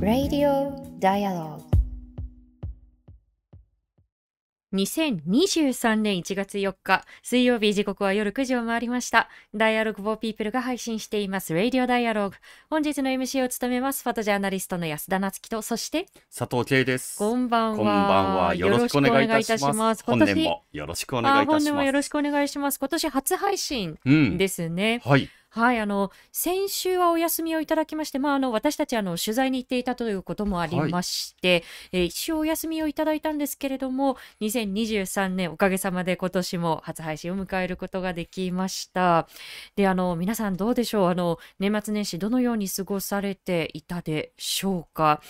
Radio Dialogue 2023年1月4日水曜日時刻は夜9時を回りました。ダイアログフォーピープルが配信しています。Radio Dialogue。本日の MC を務めます。フォトジャーナリストの安田夏樹と、そして、佐藤圭です。こんばんは。こんばんは。よろしくお願いいたします。今年本年もよろしくお願いいたしあ本年もよます。ろしくお願いします。今年初配信うん。ですね。はい。はい、あの先週はお休みをいただきまして、まあ、あの私たちあの取材に行っていたということもありまして、えー一応お休みをいただいたんですけれども、2023年おかげさまで今年も初配信を迎えることができました。で、あの皆さんどうでしょう？あの年末年始どのように過ごされていたでしょうか？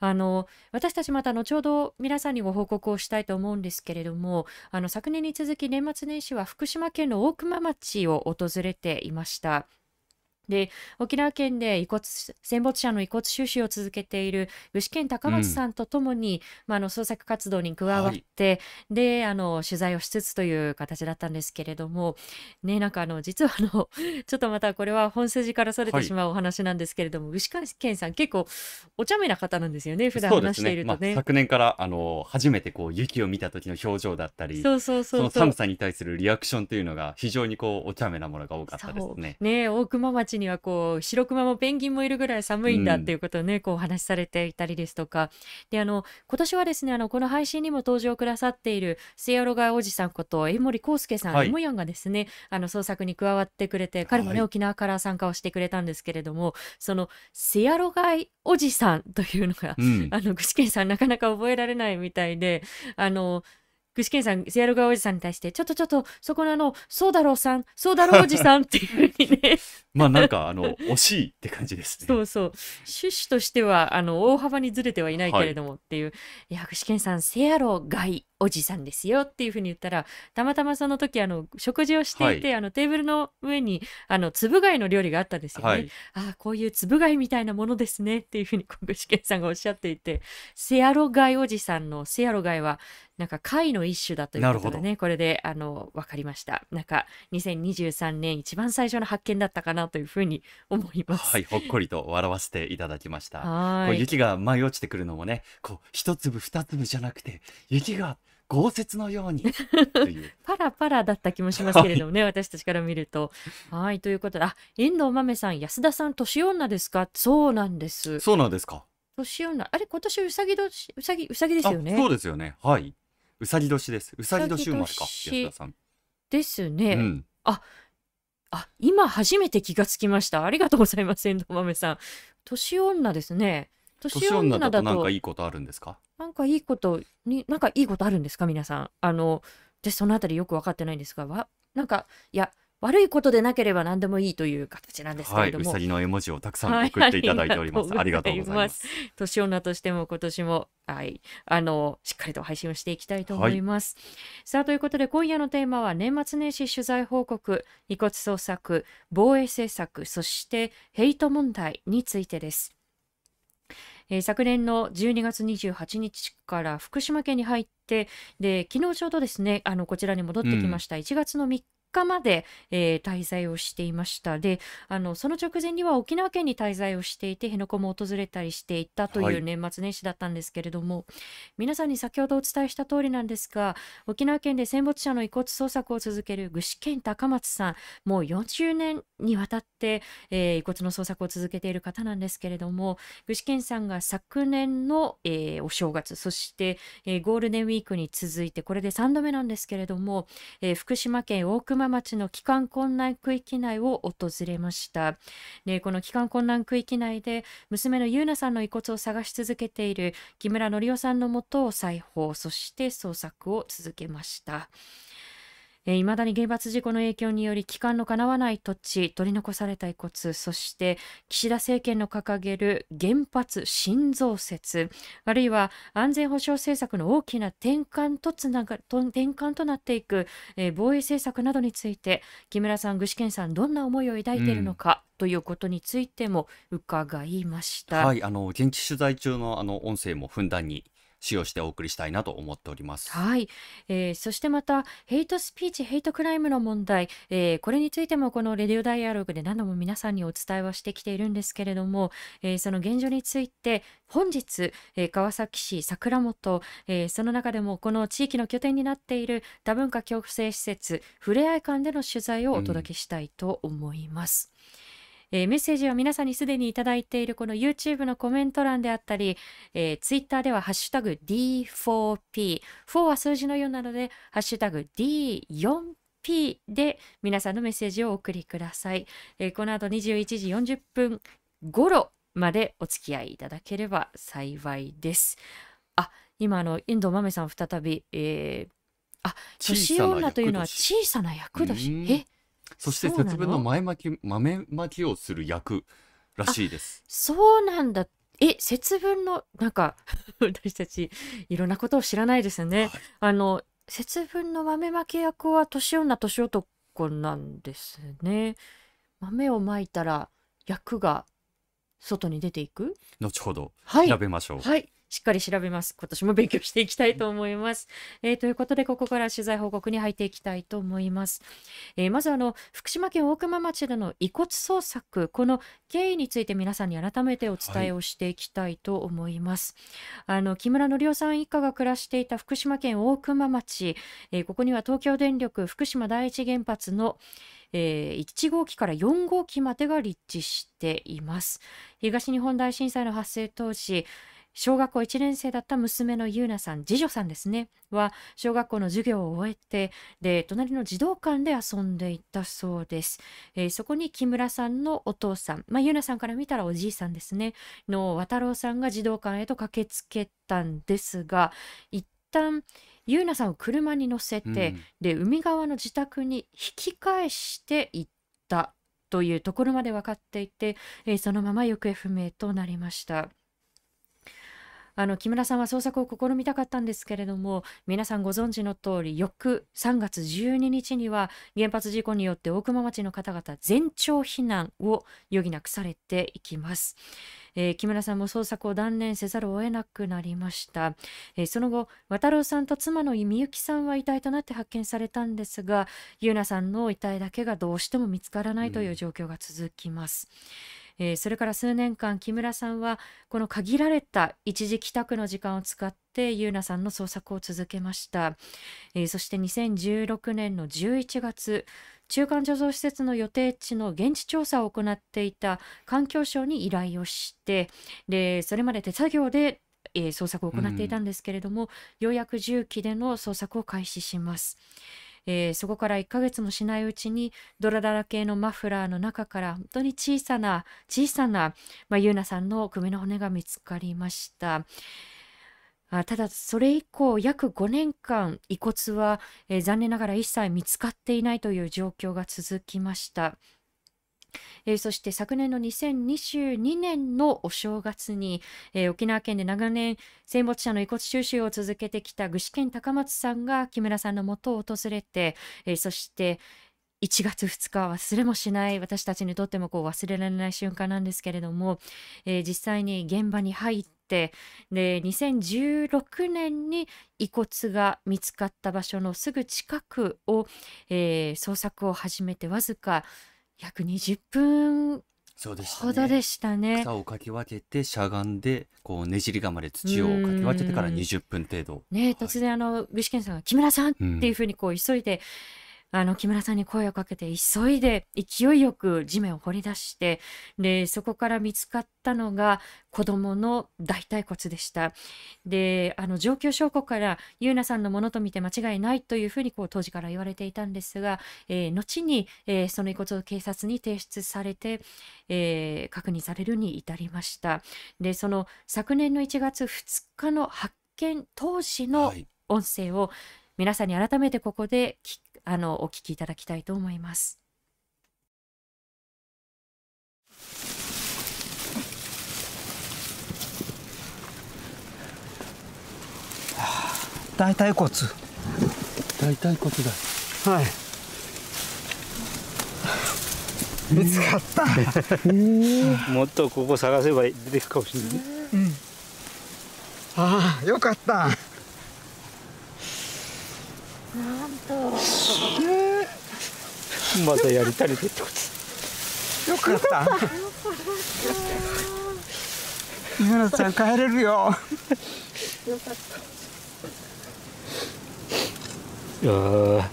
あの私たちまた後ほど皆さんにご報告をしたいと思うんですけれども、あの昨年に続き年末年始は福島県の大熊町を訪れていました。で沖縄県で遺骨戦没者の遺骨収集を続けている具志堅高松さんとともに、まあ、あの創作活動に加わって、であの取材をしつつという形だったんですけれどもねなんかあの実はあの ちょっとまたこれは本筋からそれてはいしまうお話なんですけれども、具志堅さん結構お茶目な方なんですよね普段話しているね。まあ、とね。昨年からあの初めてこう雪を見た時の表情だったり、そうそうそうそう寒さに対するリアクションというのが非常にこうお茶目なものが多かったですね。ね大熊町にはこう白熊もペンギンもいるぐらい寒いんだっていうことをね、こうお話しされていたりですとか。であの今年はですねあのこの配信にも登場くださっているセアロガおじさんこと江森康介さん、はい。エモヤンがですね。あの創作に加わってくれて彼もね、はい沖縄から参加をしてくれたんですけれどもそのセアロガイおじさんというのがうん。あの具志堅さんなかなか覚えられないみたいであの具志堅さんセアロガおじさんに対してちょっとちょっとそこのあのそうだろうさんそうだろうおじさんっていうふうにねまあなんかあの惜しいって感じですね。そうそう趣旨としてはあの大幅にずれてはいないけれどもっていう、い、や具志堅さんセアロガイおじさんですよっていうふうに言ったらたまたまその時あの食事をしていて、あのテーブルの上にあのつぶ貝の料理があったんですよね。はい。ああこういうつぶ貝みたいなものですねっていうふうにこう具志堅さんがおっしゃっていてセアロガイおじさんのセアロガイはなんか貝の一種だということでねこれであの分かりましたなんか2023年一番最初の発見だったかなというふうに思います。はい、ほっこりと笑わせていただきました。こう雪が舞い落ちてくるのもね、こう一粒二粒じゃなくて雪が豪雪のように。パラパラだった気もしますけれどもね、私たちから見ると。はい、ということで、あ、遠藤豆さん、安田さん、年女ですか？そうなんです。そうなんですか。年女、あれ、今年うさぎ年、うさぎ、うさぎですよね？あそうですよね。はい。うさぎ年です。うさぎ年生まれか、安田さん。ですね。うん。あ、今初めて気がつきました。ありがとうございます、遠藤豆さん。年女ですね。年年女だと、となんかいいことあるんですか？なんかいいことに、なんかいいことあるんですか、皆さん。あの、で、そのあたりよく分かってないんですが、わ、なんか、いや、悪いことでなければ何でもいいという形なんですけはい。れども。うさぎの絵文字をたくさはいん送っていただいております。あありがとうございますす。年女としても今年も、はい、あの、しっかりと配信をしていきたいと思います。さあ、ということで今夜のテーマは年末年始取材報告、遺骨捜索、防衛政策、そしてヘイト問題についてです。えー昨年の12月28日から福島県に入ってで昨日ちょうどですねあのこちらに戻ってきました、1月の3日まで、えー滞在をしていました。であのその直前には沖縄県に滞在をしていて辺野古も訪れたりしていたとはい。いう年末年始だったんですけれども、皆さんに先ほどお伝えした通りなんですが沖縄県で戦没者の遺骨捜索を続ける具志堅高松さんもう40年にわたって、えー遺骨の捜索を続けている方なんですけれども具志堅さんが昨年の、えーお正月そして、えーゴールデンウィークに続いてこれで3度目なんですけれども、えー福島県大熊町の帰還困難区域内を訪れました。でこの帰還困難区域内で娘の優奈さんの遺骨を探し続けている木村則夫さんのもとを裁縫そして捜索を続けました。いまだに原発事故の影響により帰還のかなわない土地取り残された遺骨そして岸田政権の掲げる原発新増設あるいは安全保障政策の大きな転換とつながと転換となっていく、えー防衛政策などについて木村さん具志堅さんどんな思いを抱いているのか、ということについても伺いました。はい。あの、現地取材中のあの音声もふんだんに使用してお送りしたいなと思っております。はい、えーそしてまたヘイトスピーチヘイトクライムの問題、えーこれについてもこの Radio Dialogue で何度も皆さんにお伝えはしてきているんですけれども、えーその現状について本日、えー川崎市桜本、えーその中でもこの地域の拠点になっている多文化共生施設ふれあい館での取材をお届けしたいと思います。えーメッセージは皆さんにすでにいただいているこの YouTube のコメント欄であったり、えー、Twitter ではハッシュタグ D4P、4は数字の4なので、ハッシュタグ D4P で皆さんのメッセージをお送りください。えーこの後21時40分頃までお付き合いいただければ幸いです。あ、今あの、遠藤豆さん再び、えー、あ、年女というのは小さな役年。うんえ、そして節分の前巻き豆巻きをする役らしいです。そうなんだ。え、節分の、なんか、私たち、いろんなことを知らないですね。はいあの、節分の豆まき役は年女、年男なんですね。豆をまいたら、役が外に出ていく？後ほどはい。調べましょう。はい。しっかり調べます。今年も勉強していきたいと思います。えーということで、ここから取材報告に入っていきたいと思います。えーまず、あの、福島県大熊町での遺骨捜索、この経緯について皆さんに改めてお伝えをしていきたいと思います。あの、木村則夫さん一家が暮らしていた福島県大熊町、えーここには東京電力福島第一原発のえー1号機から4号機までが立地しています。東日本大震災の発生当時、小学校1年生だった娘の優奈さん、次女さんですね、は小学校の授業を終えて、で、隣の児童館で遊んでいたそうです。えーそこに木村さんのお父さん、まあ、優奈さんから見たらおじいさんですね、の渡郎さんが児童館へと駆けつけたんですが、一旦、優奈さんを車に乗せて、うんで海側の自宅に引き返していったというところまで分かっていて、えーそのまま行方不明となりました。あの木村さんは捜索を試みたかったんですけれども皆さんご存知の通り翌3月12日には原発事故によって大熊町の方々全町避難を余儀なくされていきます、えー木村さんも捜索を断念せざるを得なくなりました、えーその後渡郎さんと妻のみゆきさんは遺体となって発見されたんですがゆうなさんの遺体だけがどうしても見つからないという状況が続きます、えーそれから数年間木村さんはこの限られた一時帰宅の時間を使ってゆうなさんの捜索を続けました、えーそして2016年の11月中間貯蔵施設の予定地の現地調査を行っていた環境省に依頼をしてでそれまで手作業で、えー捜索を行っていたんですけれども、ようやく重機での捜索を開始します。えーそこから1ヶ月もしないうちにドラだらけのマフラーの中から本当に小さな小さな、まあ、ゆうなさんの首の骨が見つかりました。あただそれ以降約5年間遺骨は、えー残念ながら一切見つかっていないという状況が続きました。えーそして昨年の2022年のお正月に、えー沖縄県で長年戦没者の遺骨収集を続けてきた具志堅高松さんが木村さんのもとを訪れて、えーそして1月2日は忘れもしない私たちにとってもこう忘れられない瞬間なんですけれども、えー実際に現場に入ってで2016年に遺骨が見つかった場所のすぐ近くを、えー捜索を始めてわずか約20分そうでしたほどでね。したね。草をかき分けてしゃがんでこうねじり釜で土をかき分けてからうん20分程度。ね突然あの具志堅さんが「木村さん!」ってうんいうふうにこう急いで、あの木村さんに声をかけて急いで勢いよく地面を掘り出してでそこから見つかったのが子供の大腿骨でしたであの状況証拠から優奈さんのものと見て間違いないというふうにこう当時から言われていたんですが、えー後に、えーその遺骨を警察に提出されて、えー確認されるに至りましたでその昨年の1月2日の発見当時のはい。音声を皆さんに改めてここできあのお聞きいただきたいと思います。大腿骨大腿骨だ。はい見つかった もっとここ探せば出てくるかもしれない。ああよかったなんと。まだやり足りてってこと。よかった。三村ちゃん帰れるよ。いやー。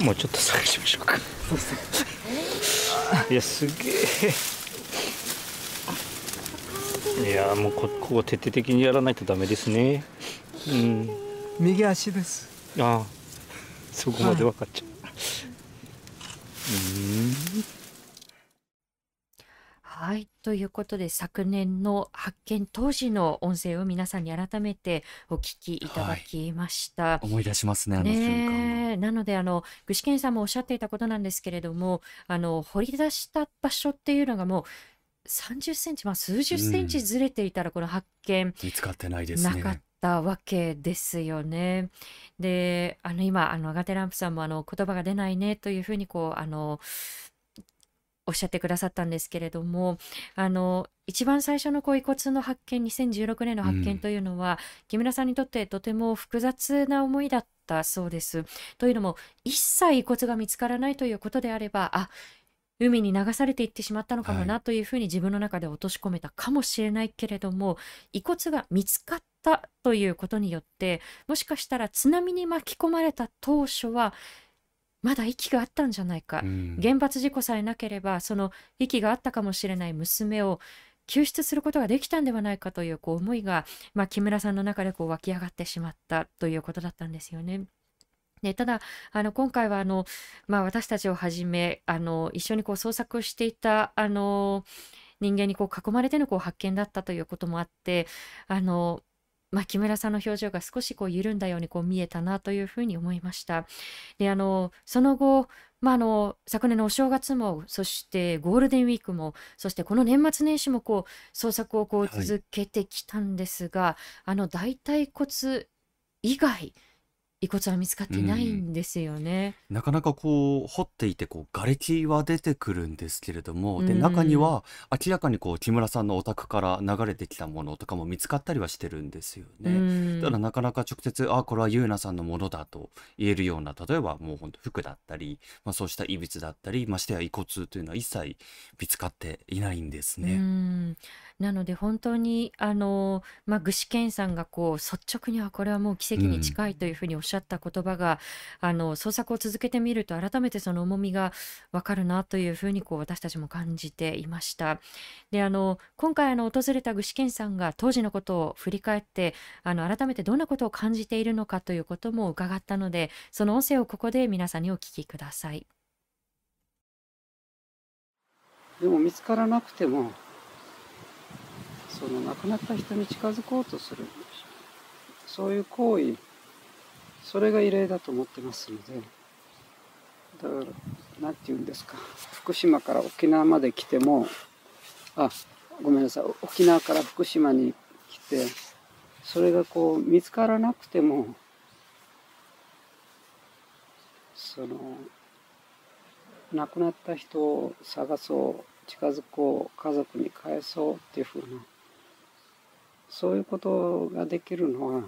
もうちょっと探しましょうかいやすげえ。いやもうこここ徹底的にやらないとダメですね。うん。右足です。ああそこまで分かっちゃう、はい。ということで、昨年の発見当時の音声を皆さんに改めてお聞きいただきました。思い出しますね、あの瞬間ねえなのであの具志堅さんもおっしゃっていたことなんですけれどもあの掘り出した場所っていうのがもう30センチ、まあ、数十センチずれていたらこの発見見つかってないですなかっね。たわけですよね。であの今あのアガテランプさんもあの言葉が出ないねというふうにこうあのおっしゃってくださったんですけれどもあの一番最初のこう遺骨の発見2016年の発うん見というのは、木村さんにとってとても複雑な思いだったそうです。というのも一切遺骨が見つからないということであればあ海に流されていってしまったのかもはなというふうに自分の中で落とし込めたかもしれないけれども遺骨が見つかったということによってもしかしたら津波に巻き込まれた当初はまだ息があったんじゃないかう、ん原発事故さえなければその息があったかもしれない娘を救出することができたんではないかというこう思いが、まあ、木村さんの中でこう湧き上がってしまったということだったんですよね。でただあの今回はあの、まあ、私たちをはじめあの一緒にこう捜索をしていたあの人間にこう囲まれてのこう発見だったということもあってあの、まあ、木村さんの表情が少しこう緩んだようにこう見えたなというふうに思いました。であのその後まあ、あの昨年のお正月もそしてゴールデンウィークもそしてこの年末年始もこう捜索をこうはい続けてきたんですが、あの大腿骨以外遺骨は見つかっていないんですよね。なかなかこう掘っていてこう瓦礫は出てくるんですけれども、でうん中には明らかにこう木村さんのお宅から流れてきたものとかも見つかったりはしてるんですようね。んただなかなか直接あこれは優奈さんのものだと言えるような例えばもう本当服だったり、まあ、そうした異物だったりましてや遺骨というのは一切見つかっていないんですうね。んなので本当にあの、まあ、具志堅さんがこう率直にはこれはもう奇跡に近いというふうにおっしゃしゃった言葉が、あの捜索を続けてみると改めてその重みがわかるなというふうにこう私たちも感じていました。であの今回あの訪れた具志堅さんが当時のことを振り返ってあの改めてどんなことを感じているのかということも伺ったのでその音声をここで皆さんにお聞きください。でも見つからなくてもその亡くなった人に近づこうとするそういう行為それが異例だと思ってますのでだから何て言うんですか。福島から沖縄まで来てもあごめんなさい。沖縄から福島に来てそれがこう見つからなくてもその亡くなった人を探そう近づこう家族に返そうっていうふうなそういうことができるのは、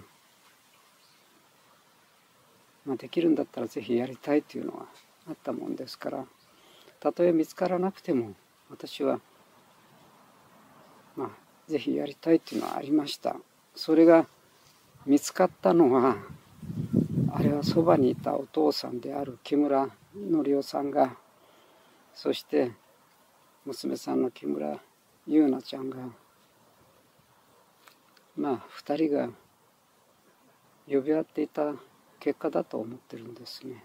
まあ、できるんだったらぜひやりたいっていうのはあったもんですから。たとえ見つからなくても私はまあぜひやりたいっていうのはありました。それが見つかったのはあれはそばにいたお父さんである木村則夫さんがそして娘さんの木村優奈ちゃんがまあ2人が呼び合っていた結果だと思ってるんですね。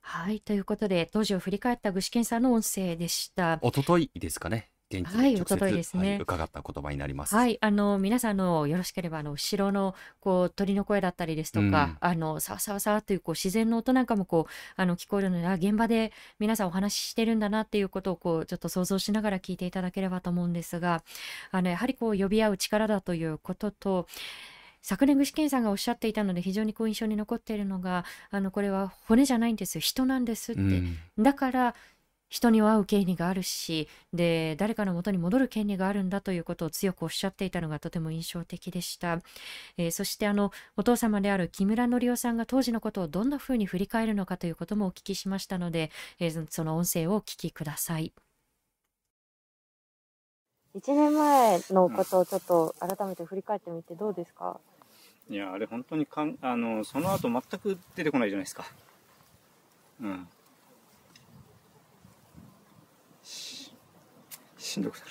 はいということで当時を振り返った具志堅さんの音声でした。一昨日ですかね現地はいで直接、一昨日ですねはい伺った言葉になります。はい、あの皆さんのよろしければあの後ろのこう鳥の声だったりですとか、うんあのさわさわさわというこう自然の音なんかもこうあの聞こえるのであ現場で皆さんお話ししてるんだなっていうことをこうちょっと想像しながら聞いていただければと思うんですがあのやはりこう呼び合う力だということと昨年具志堅さんがおっしゃっていたので非常にこう印象に残っているのがあのこれは骨じゃないんです人なんですって、うん。だから人には会う権利があるしで誰かの元に戻る権利があるんだということを強くおっしゃっていたのがとても印象的でした、えーそしてあのお父様である木村典夫さんが当時のことをどんなふうに振り返るのかということもお聞きしましたので、えーその音声をお聞きください1年前のことをちょっと改めて振り返ってみてどうですか、いやあれ本当にかんあのその後全く出てこないじゃないですか。うん。ししんどくなる。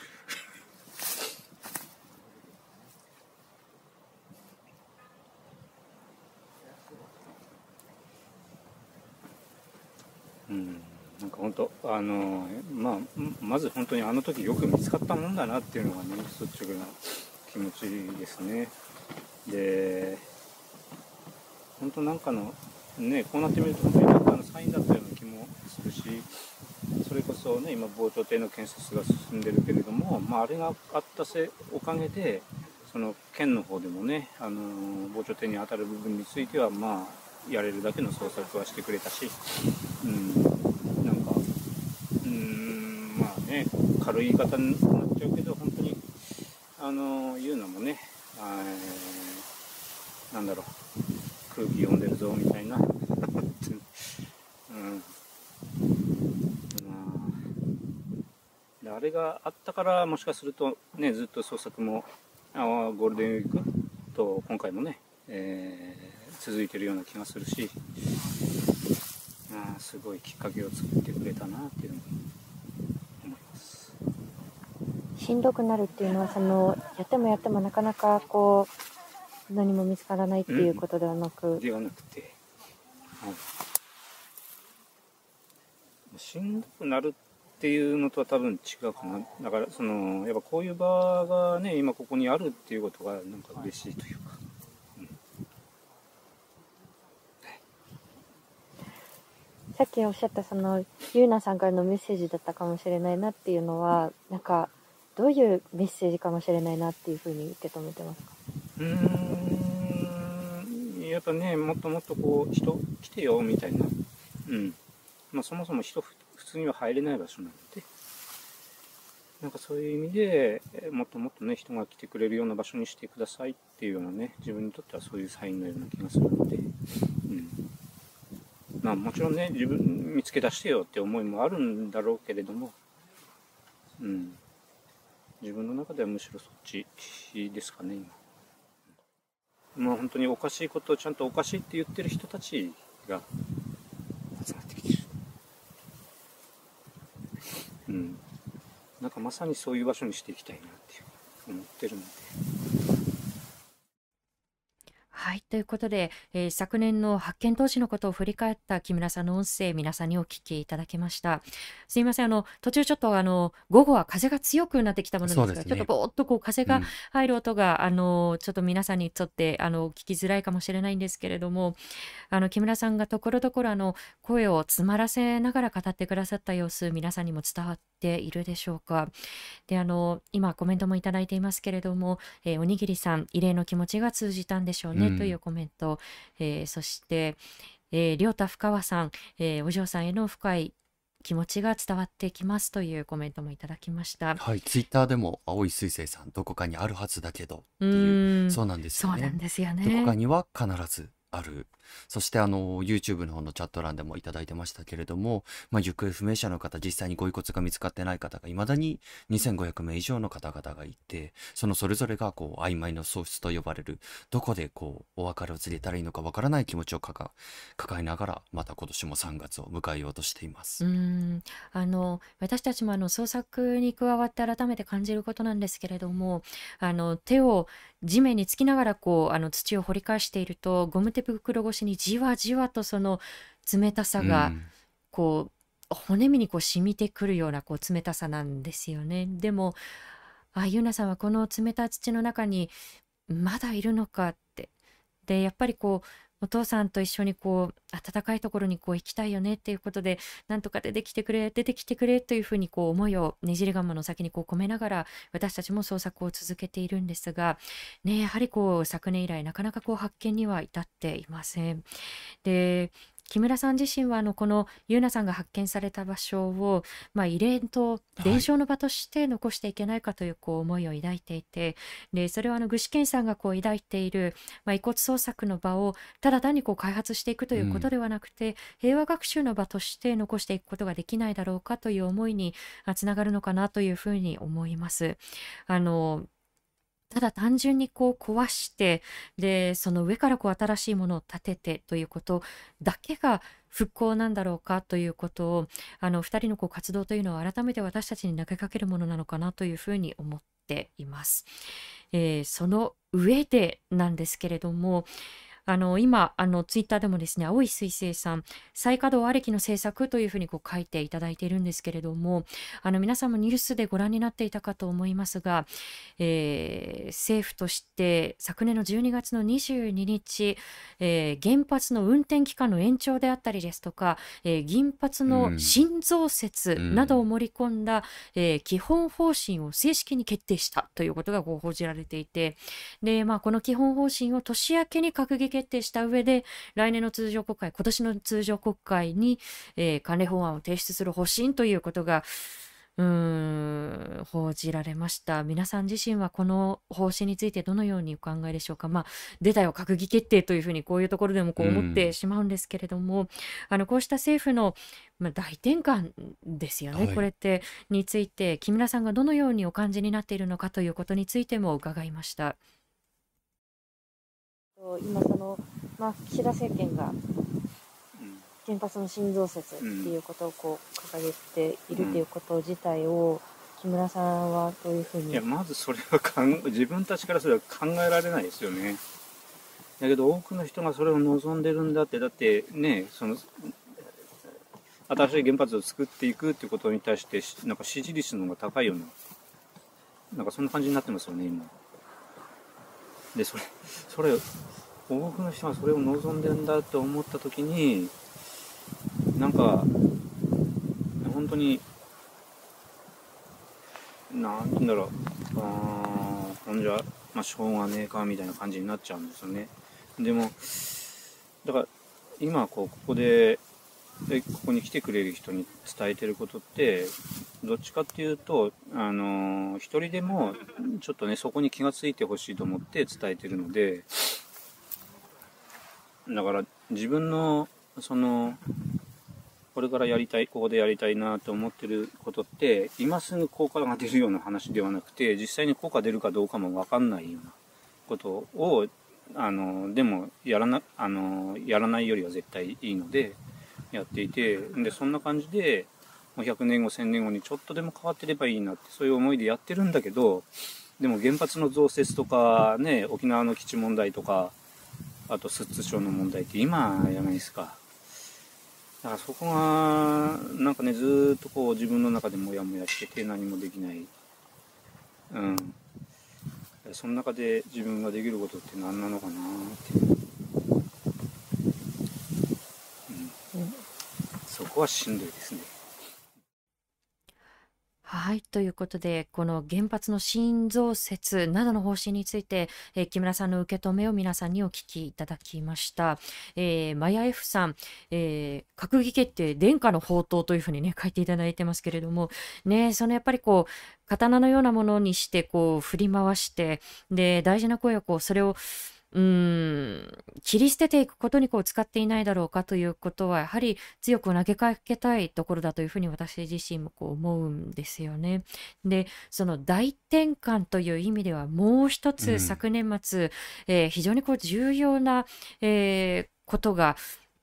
うん。なんか本当あのまあまず本当にあの時よく見つかったもんだなっていうのがね率直な気持ちですね。で本当なんかのねこうなってみると本当になんかのサインだったような気もするしそれこそね今防潮堤の建設が進んでるけれども、まあ、あれがあったせおかげでその県の方でもねあの防潮堤に当たる部分についてはまあやれるだけの捜索はしてくれたし、うん、うんまあね軽い言い方になっちゃうけど本当にあの言うのもねなんだろう空気読んでるぞみたいな、うん、ああれがあったからもしかするとねずっと捜索もあーゴールデンウィークと今回もね、えー続いてるような気がするしあすごいきっかけを作ってくれたなっていうのを思います。しんどくなるっていうのはそのやってもやってもなかなかこう何も見つからないっていうことではなく、ではなくて、はい、しんどくなるっていうのとは多分違うかな。だからそのやっぱこういう場がね今ここにあるっていうことがなんか嬉しいというか、さっきおっしゃったそのゆうなさんからのメッセージだったかもしれないなっていうのはなんかどういうメッセージかもしれないなっていうふうに受け止めてますか？うーんやっぱねもっともっとこう人来てよみたいな。うん。まあそもそも人普通には入れない場所なので。なんかそういう意味でもっともっとね人が来てくれるような場所にしてくださいっていうようなね自分にとってはそういうサインのような気がするので。うん。まあもちろんね自分見つけ出してよって思いもあるんだろうけれども。うん。自分の中ではむしろそっちですかね今。まあ本当におかしいことをちゃんとおかしいって言ってる人たちが集まってきてる。うん。なんかまさにそういう場所にしていきたいなっていう思ってるので。はい。ということで、えー昨年の発見当時のことを振り返った木村さんの音声、皆さんにお聞きいただきました。すいません。あの、途中ちょっとあの、午後は風が強くなってきたものですが、すねちょっとぼーっとこう風がうん入る音が、あの、ちょっと皆さんにとって、あの、聞きづらいかもしれないんですけれども、あの、木村さんがところどころ、あの、声を詰まらせながら語ってくださった様子、皆さんにも伝わっているでしょうか。で、あの、今コメントもいただいていますけれども、えーおにぎりさん、異例の気持ちが通じたんでしょうね、うんというコメント、えーそして、えー、りょうた深川さん、えーお嬢さんへの深い気持ちが伝わってきますというコメントもいただきました。はい、ツイッターでも青い彗星さんどこかにあるはずだけどってういうそうなんですよねそうなん。ですよどこねか。には必ずある。そしてあの YouTube の方のチャット欄でもいただいてましたけれども、まあ、行方不明者の方実際にご遺骨が見つかってない方がいまだに2500名以上の方々がいてそのそれぞれがこう曖昧の喪失と呼ばれるどこでこうお別れを告げたらいいのかわからない気持ちを抱えながらまた今年も3月を迎えようとしています。うんあの私たちもあの創作に加わって改めて感じることなんですけれどもあの手を地面につきながらこうあの土を掘り返しているとゴム手袋越しにじわじわとその冷たさがうんこう骨身にこう染みてくるようなこう冷たさなんですよね。でもあゆうなさんはこの冷たい土の中にまだいるのかって。でやっぱりこうお父さんと一緒にこう暖かいところにこう行きたいよねっていうことでなんとか出てきてくれ出てきてくれというふうにこう思いをねじり釜の先にこう込めながら私たちも捜索を続けているんですが、ね、やはりこう昨年以来なかなかこう発見には至っていません。で木村さん自身はあのこの優奈さんが発見された場所を、まあ、慰霊と伝承の場として残していけないかというこう思いを抱いていてでそれはあの具志堅さんがこう抱いている、まあ、遺骨捜索の場をただ単にこう開発していくということではなくて、平和学習の場として残していくことができないだろうかという思いにあつながるのかなというふうに思います。あのただ単純にこう壊してでその上からこう新しいものを建ててということだけが復興なんだろうかということをあの2人のこう活動というのは改めて私たちに投げかけるものなのかなというふうに思っています。えーその上でなんですけれどもあの今あのツイッターでもですね青い彗星さん再稼働ありきの政策というふうにこう書いていただいているんですけれどもあの皆さんもニュースでご覧になっていたかと思いますが、えー政府として昨年の12月の22日、えー原発の運転期間の延長であったりですとか、えー原発の新増設などを盛り込んだ、えー基本方針を正式に決定したということがこう報じられていてで、まあ、この基本方針を年明けに閣議決定した上で来年の通常国会今年の通常国会に、えー関連法案を提出する方針ということがうーん報じられました。皆さん自身はこの方針についてどのようにお考えでしょうか。まあ出たよ閣議決定というふうにこういうところでもこう思ってしまうんですけれども、あのこうした政府の、まあ、大転換ですよね、はい。これってについて木村さんがどのようにお感じになっているのかということについても伺いました。今その、まあ、岸田政権がうん。原発の新増設っていうことをこう掲げているっていうこと自体を木村さんはどういうふうにいやまずそれはかん 自分たちからすれば考えられないですよね。だけど多くの人がそれを望んでるんだってだってねその新しい原発を作っていくっていうことに対してしなんか支持率の方が高いようななんかそんな感じになってますよね今でそれそれ多くの人がそれを望んでるんだと思った時になんか本当になんて言うんだろう。あーほんじゃ、まあ、しょうがねえかみたいな感じになっちゃうんですよね。でもだから今こうここででここに来てくれる人に伝えてることってどっちかっていうとあのー一人でもちょっとねそこに気がついてほしいと思って伝えてるのでだから自分のそのこれからやりたいここでやりたいなと思ってることって今すぐ効果が出るような話ではなくて実際に効果出るかどうかも分かんないようなことをあのでもやらなあのやらないよりは絶対いいのでやっていてでそんな感じでもう100年後1000年後にちょっとでも変わってればいいなってそういう思いでやってるんだけどでも原発の増設とかね沖縄の基地問題とかあと寿都町の問題って今じゃないですか。だからそこがなんかねずっとこう自分の中でモヤモヤしてて何もできない。うん。その中で自分ができることって何なのかなって、うん。そこはしんどいですね。はい。ということで、この原発の新増設などの方針について、えー木村さんの受け止めを皆さんにお聞きいただきました。えーマヤ F さん、えー閣議決定、殿下の宝刀というふうにね、書いていただいてますけれども、ね、そのやっぱりこう、刀のようなものにして、こう、振り回して、で、大事な声をこう、それを、うーん切り捨てていくことにこう使っていないだろうかということはやはり強く投げかけたいところだというふうに私自身もこう思うんですよね。でその大転換という意味ではもう一つうん昨年末、えー非常にこう重要な、えーことが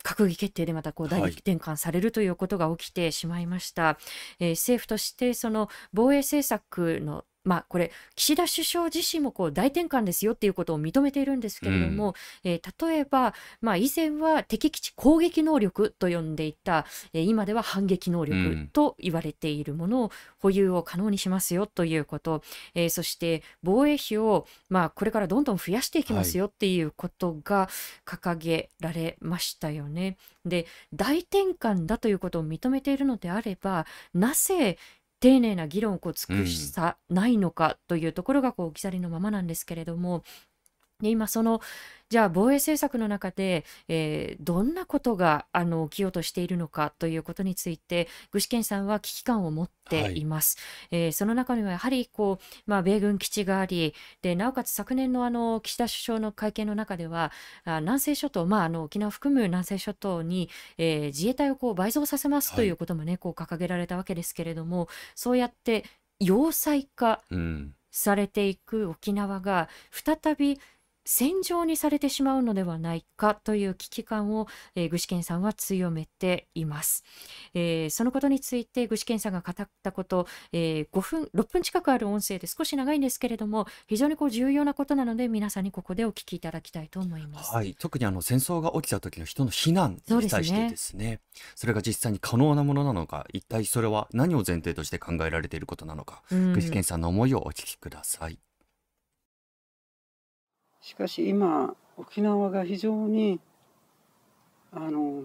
閣議決定でまたこう大はい転換されるということが起きてしまいました。えー政府としてその防衛政策のまあこれ岸田首相自身もこう大転換ですよっていうことを認めているんですけれども、えー例えば、まあ、以前は敵基地攻撃能力と呼んでいた、えー今では反撃能う力ん。と言われているものを保有を可能にしますよということ、えーそして防衛費を、まあ、これからどんどん増やしていきますよっていうことが掲げられましたよね。で大転換だということを認めているのであればなぜ丁寧な議論をこう尽くさないのかというところがこう置き去りのままなんですけれどもで今そのじゃあ防衛政策の中で、えーどんなことがあの起きようとしているのかということについて具志堅さんは危機感を持ってい。ます。えーその中にはやはりこう、まあ、米軍基地がありでなおかつ昨年のあの岸田首相の会見の中ではあ南西諸島、まあ、あの沖縄を含む南西諸島に、えー自衛隊をこう倍増させますということもね、こう掲げられたわけですけれどもそうやって要塞化うん。されていく沖縄が再び戦場にされてしまうのではないかという危機感を、えー具志堅さんは強めています、えーそのことについて具志堅さんが語ったこと、えー5分6分近くある音声で少し長いんですけれども非常にこう重要なことなので皆さんにここでお聞きいただきたいと思います、はい、特にあの戦争が起きた時の人の避難に対してですね。それが実際に可能なものなのか一体それは何を前提として考えられていることなのか、うん。具志堅さんの思いをお聞きください。しかし今沖縄が非常にあの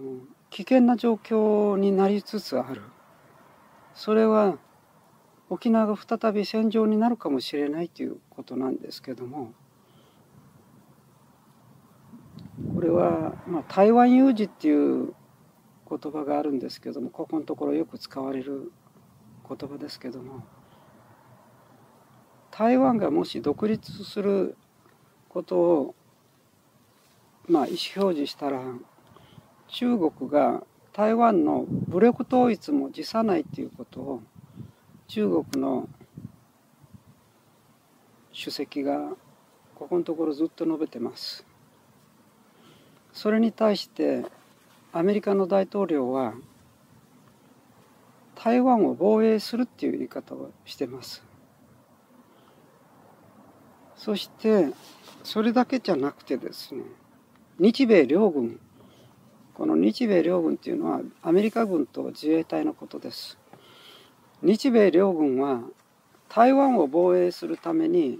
危険な状況になりつつある。それは沖縄が再び戦場になるかもしれないということなんですけどもこれは、まあ、台湾有事っていう言葉があるんですけどもここのところよく使われる言葉ですけども台湾がもし独立することをまあ意思表示したら中国が台湾の武力統一も辞さないということを中国の主席がここのところずっと述べてます。それに対してアメリカの大統領は台湾を防衛するっていう言い方をしてます。そしてそれだけじゃなくてですね日米両軍この日米両軍っていうのはアメリカ軍と自衛隊のことです。日米両軍は台湾を防衛するために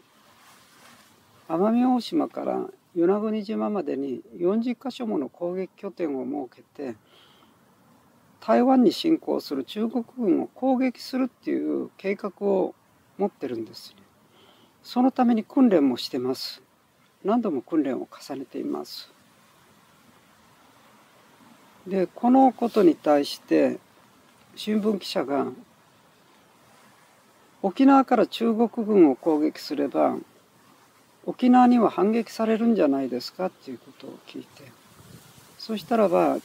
奄美大島から与那国島までに40カ所もの攻撃拠点を設けて台湾に侵攻する中国軍を攻撃するっていう計画を持ってるんですね。そのために訓練もしてます。何度も訓練を重ねています。でこのことに対して新聞記者が沖縄から中国軍を攻撃すれば沖縄には反撃されるんじゃないですかっていうことを聞いてそしたらば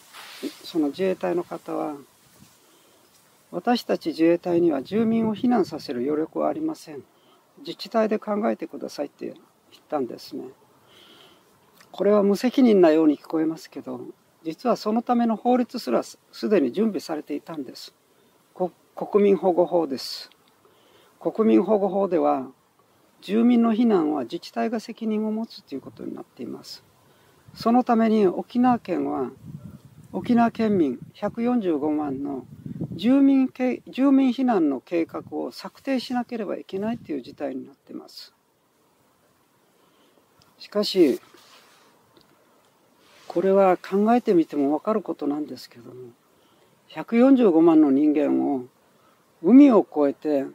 その自衛隊の方は私たち自衛隊には住民を避難させる余力はありません。自治体で考えてくださいって言ったんですね。これは無責任なように聞こえますけど実はそのための法律すらすでに準備されていたんです。国民保護法です。国民保護法では住民の避難は自治体が責任を持つということになっています。そのために沖縄県は沖縄県民145万の住民住民避難の計画を策定しなければいけないという事態になっています。しかしこれは考えてみても分かることなんですけども145万の人間を海を越えて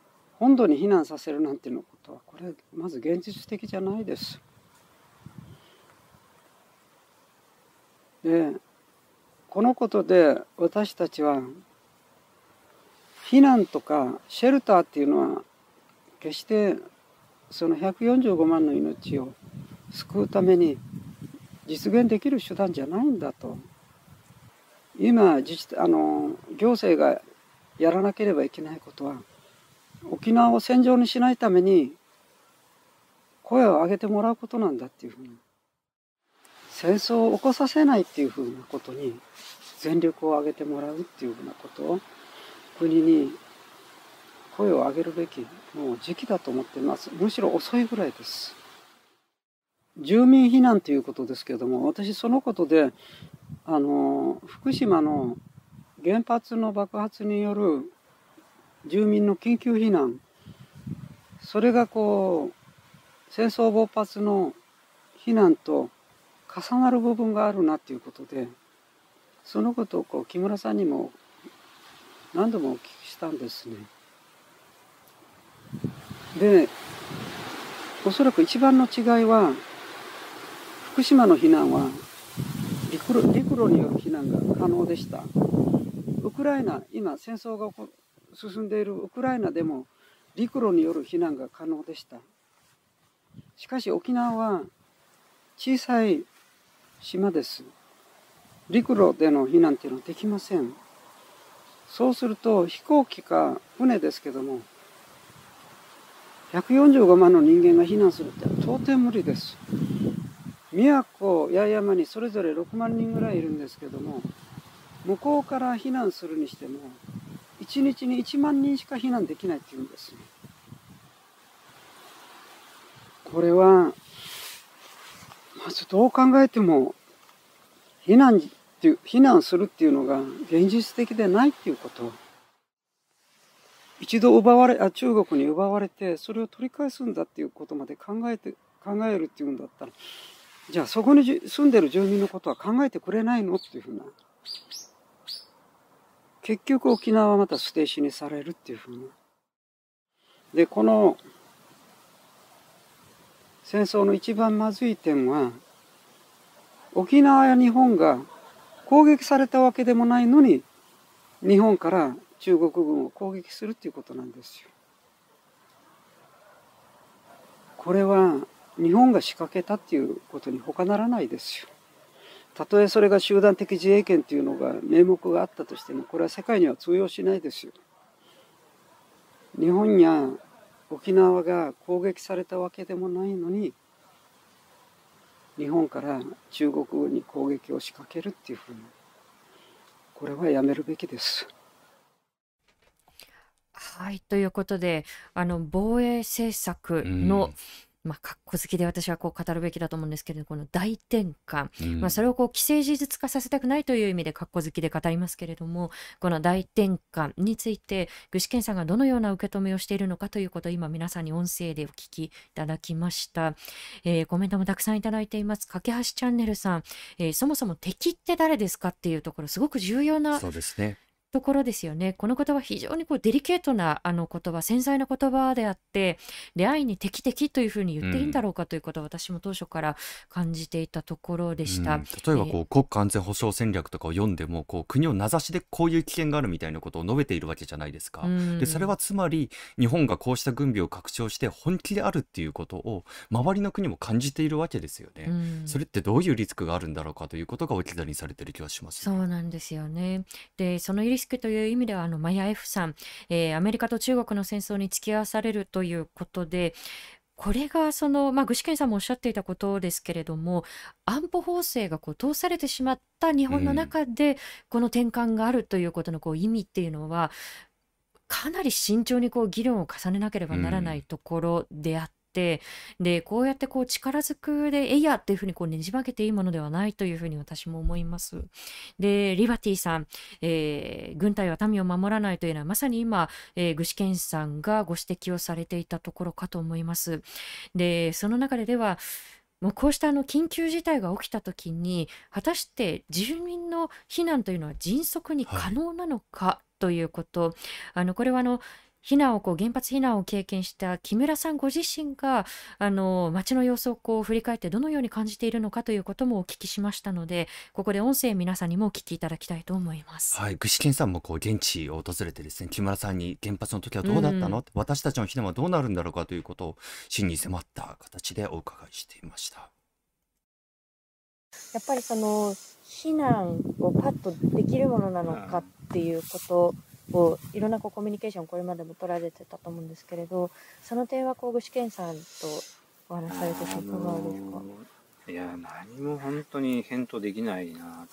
本土に避難させるなんていうのことはこれまず現実的じゃないです。でこのことで私たちは避難とかシェルターっていうのは決してその145万の命を救うために実現できる手段じゃないんだと。今自治あの行政がやらなければいけないことは沖縄を戦場にしないために声を上げてもらうことなんだっていうふうに戦争を起こさせないっていうふうなことに全力を挙げてもらうっていうふうなことを国に声を上げるべきもう時期だと思ってます。むしろ遅いぐらいです。住民避難ということですけれども私そのことであの福島の原発の爆発による住民の緊急避難それがこう戦争勃発の避難と重なる部分があるなということでそのことをこう木村さんにも何度もお聞きしたんですね。でおそらく一番の違いは福島の避難は陸路陸路による避難が可能でした。ウクライナ今戦争が進んでいるウクライナでも陸路による避難が可能でした。しかし沖縄は小さい島です。陸路での避難っていうのはできません。そうすると飛行機か船ですけども145万の人間が避難するって到底無理です。宮古八重山にそれぞれ6万人ぐらいいるんですけども向こうから避難するにしても1日に1万人しか避難できないっていうんですね。これはまずどう考えても避難っていう避難するっていうのが現実的でないっていうこと。一度奪われあ中国に奪われてそれを取り返すんだっていうことまで考えて考えるっていうんだったらじゃあそこに住んでる住民のことは考えてくれないの？っていうふうな。結局沖縄はまた捨て石にされるっていうふうな。でこの戦争の一番まずい点は沖縄や日本が攻撃されたわけでもないのに日本から中国軍を攻撃するっていうことなんですよ。これは日本が仕掛けたっていうことに他ならないですよ。たとえそれが集団的自衛権っていうのが名目があったとしてもこれは世界には通用しないですよ。日本や沖縄が攻撃されたわけでもないのに日本から中国軍に攻撃を仕掛けるっていうふうにこれはやめるべきです。はい、ということで、あの防衛政策の、まあ、かっこ好きで私はこう語るべきだと思うんですけれどこの大転換、うん、まあ、それをこう既成事実化させたくないという意味でかっこ好きで語りますけれどもこの大転換について具志堅さんがどのような受け止めをしているのかということを今皆さんに音声でお聞きいただきました、えー、コメントもたくさんいただいています。架橋チャンネルさん、えー、そもそも敵って誰ですかっていうところすごく重要なそうですねところですよね。この言葉非常にこうデリケートなあの言葉、繊細な言葉であって、出会いに敵敵というふうに言っていいんだろうかということは私も当初から感じていたところでした。うん、例えばこう、国家安全保障戦略とかを読んでも、こう国を名指しでこういう危険があるみたいなことを述べているわけじゃないですか。うん、で、それはつまり日本がこうした軍備を拡張して本気であるっていうことを周りの国も感じているわけですよね。うん、それってどういうリスクがあるんだろうかということが置き去りにされている気がします、ね、そうなんですよね。で、そのリスクという意味ではあのマヤ F さん、えー、アメリカと中国の戦争に付き合わされるということでこれがその、まあ、具志堅さんもおっしゃっていたことですけれども安保法制がこう通されてしまった日本の中でこの転換があるということのこう意味っていうのはかなり慎重にこう議論を重ねなければならないところであって。でこうやってこう力ずくでえいやっていうふうにこうねじ曲げていいものではないというふうに私も思います。でリバティさん、えー、軍隊は民を守らないというのはまさに今、えー、具志堅さんがご指摘をされていたところかと思います。でその中でではもうこうしたあの緊急事態が起きた時に果たして住民の避難というのは迅速に可能なのかということ、はい、あのこれはあの避難をこう原発避難を経験した木村さんご自身があの街の様子をこう振り返ってどのように感じているのかということもお聞きしましたのでここで音声皆さんにもお聞きいただきたいと思います。はい、具志堅さんもこう現地を訪れてですね木村さんに原発の時はどうだったの、うん、私たちの避難はどうなるんだろうかということを真に迫った形でお伺いしていました。やっぱりその避難をパッとできるものなのかっていうことをいろんなこうコミュニケーションこれまでも取られてたと思うんですけれどその点はこう具志堅さんとお話しされてていかがですか？いや何も本当に返答できないなっ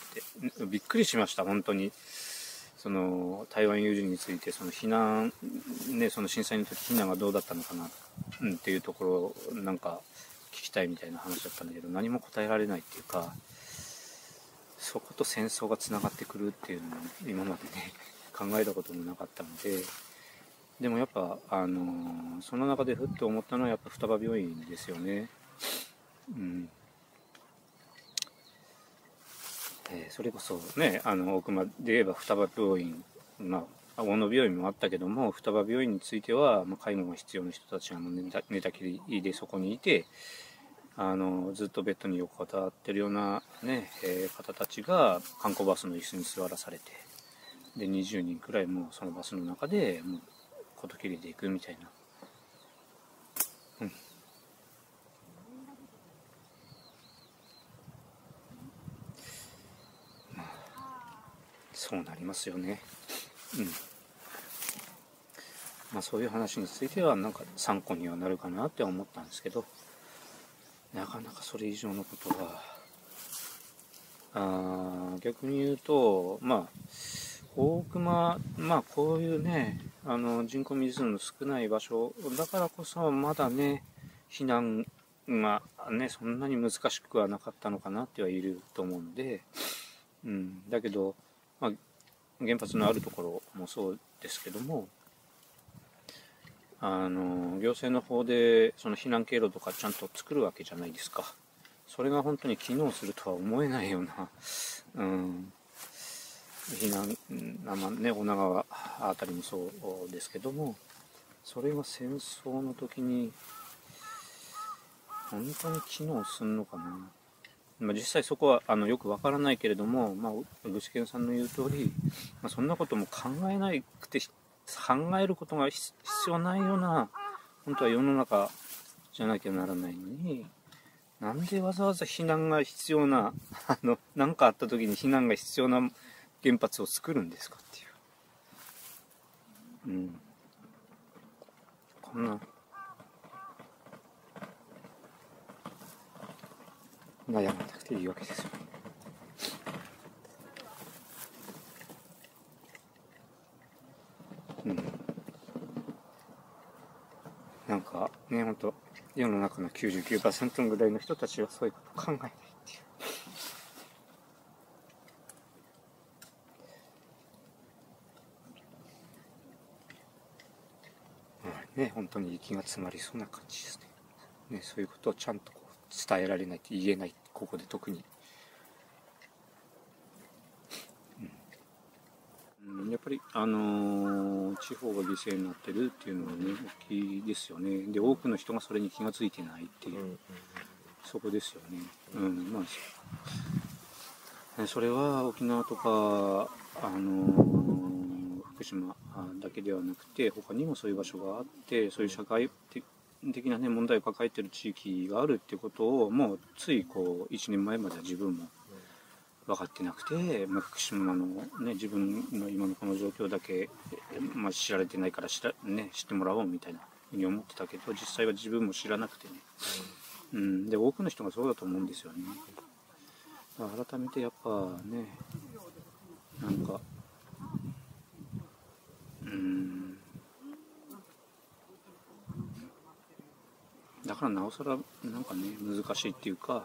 て。びっくりしました本当に。その台湾有事についてその避難、ね、その震災の時避難がどうだったのかな、うん、っていうところなんか聞きたいみたいな話だったんだけど何も答えられないっていうかそこと戦争がつながってくるっていうのも今までね考えたこともなかったのででもやっぱあのーその中でふっと思ったのはやっぱ双葉病院ですよね。うんえーそれこそねあの奥間で言えば双葉病院まあ大野病院もあったけども双葉病院については、まあ、介護が必要な人たちがもう寝た寝たきりでそこにいてあのずっとベッドに横たわってるような、ねえー方たちが観光バスの椅子に座らされてで20人くらいもうそのバスの中でもうこと切りで行くみたいな。うんまあそうなりますよね。うん。まあそういう話についてはなんか参考にはなるかなって思ったんですけど、なかなかそれ以上のことは、あ逆に言うと、まあ、大熊、まあこういうね、あの人口密度の少ない場所だからこそまだね、避難がね、そんなに難しくはなかったのかなっては言えると思うので、うん、だけど、まあ、原発のあるところもそうですけども、あの行政の方でその避難経路とかちゃんと作るわけじゃないですか。それが本当に機能するとは思えないような、うん、避難、まあね、女川あたりもそうですけども、それが戦争の時に、本当に機能するのかな？まあ、実際そこはあのよくわからないけれども、まあ、具志堅さんの言う通り、まあ、そんなことも考えなくて考えることが必要ないような本当は世の中じゃなきゃならないのになんでわざわざ避難が必要なあの何かあった時に避難が必要な原発を作るんですかっていう。うん。こんな悩まなくていいわけですよ。うん。なんかね、ほんと、世の中の99%ぐらいの人たちはそういうこと考えていう。まあね、本当に息が詰まりそうな感じですね。ね、そういうことをちゃんとこう伝えられないって言えない、ここで特に。うん、やっぱり、あのー地方が犠牲になってるっていうのはね、大きいですよね。で、多くの人がそれに気がついてないっていう、そこですよね。うん、まあ、そそれは沖縄とか、あのー福島だけではなくて、他にもそういう場所があって、そういう社会的な、ね、問題を抱えてる地域があるっていうことを、もうついこう1年前までは自分も分かってなくて、まあ、福島の、ね、自分の今のこの状況だけ、まあ、知られてないから知ら、ね、知ってもらおうみたいなふうに思ってたけど実際は自分も知らなくてね、うん、で多くの人がそうだと思うんですよね。改めてやっぱねなんかだからなおさらなんかね難しいっていうか